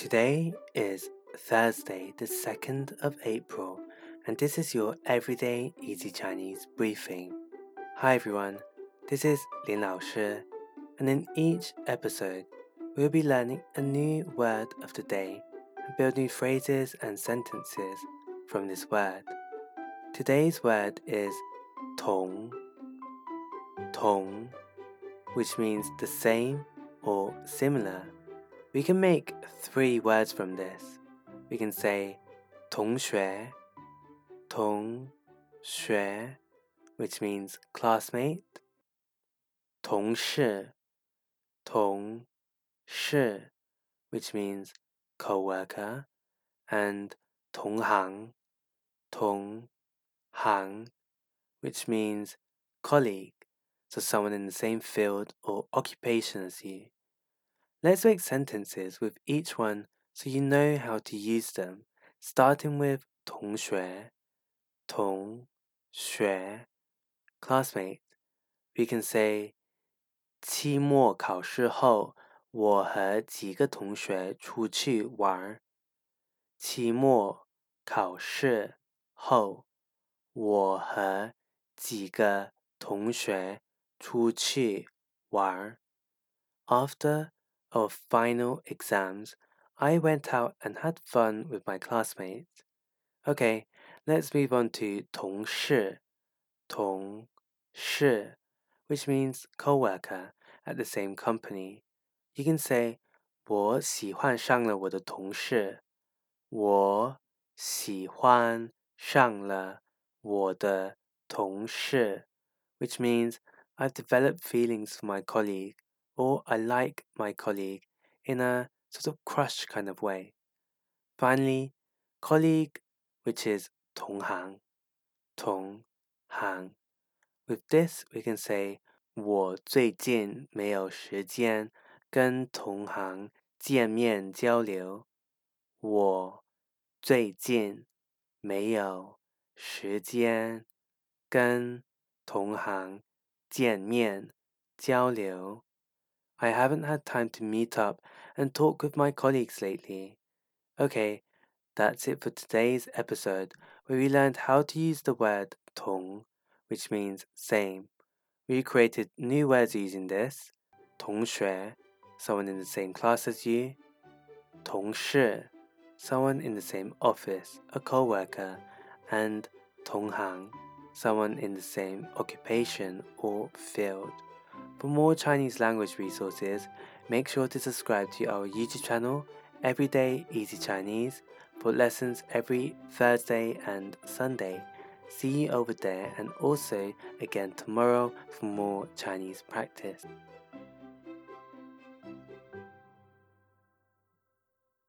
Today is Thursday, the 2nd of April, and this is your Everyday Easy Chinese briefing. Hi everyone, this is Lin Lao Shi, and in each episode, we'll be learning a new word of the day and building phrases and sentences from this word. Today's word is tong, tong, which means the same or similar. We can make three words from this. We can say 同学,同学, which means classmate. 同事,同事, which means co-worker. And 同行,同行, which means colleague, so someone in the same field or occupation as you. Let's make sentences with each one so you know how to use them, starting with 同学,同学, classmate. We can say 期末考试后，我和几个同学出去玩。期末考试后，我和几个同学出去玩。After our final exams, I went out and had fun with my classmates. Okay, let's move on to 同事,同事, which means co-worker at the same company. You can say 我喜欢上了我的同事。我喜欢上了我的同事, which means I've developed feelings for my colleague or I like my colleague in a sort of crush kind of way. Finally, colleague, which is 同行,同行. With this, we can say 我最近没有时间跟同行见面交流。我最近没有时间跟同行见面交流。 I haven't had time to meet up and talk with my colleagues lately. Okay, that's it for today's episode where we learned how to use the word 同, which means same. We created new words using this. 同学, someone in the same class as you. 同事, someone in the same office, a co-worker. And 同行, someone in the same occupation or field. For more Chinese language resources, make sure to subscribe to our YouTube channel, Everyday Easy Chinese, for lessons every Thursday and Sunday. See you over there and also again tomorrow for more Chinese practice.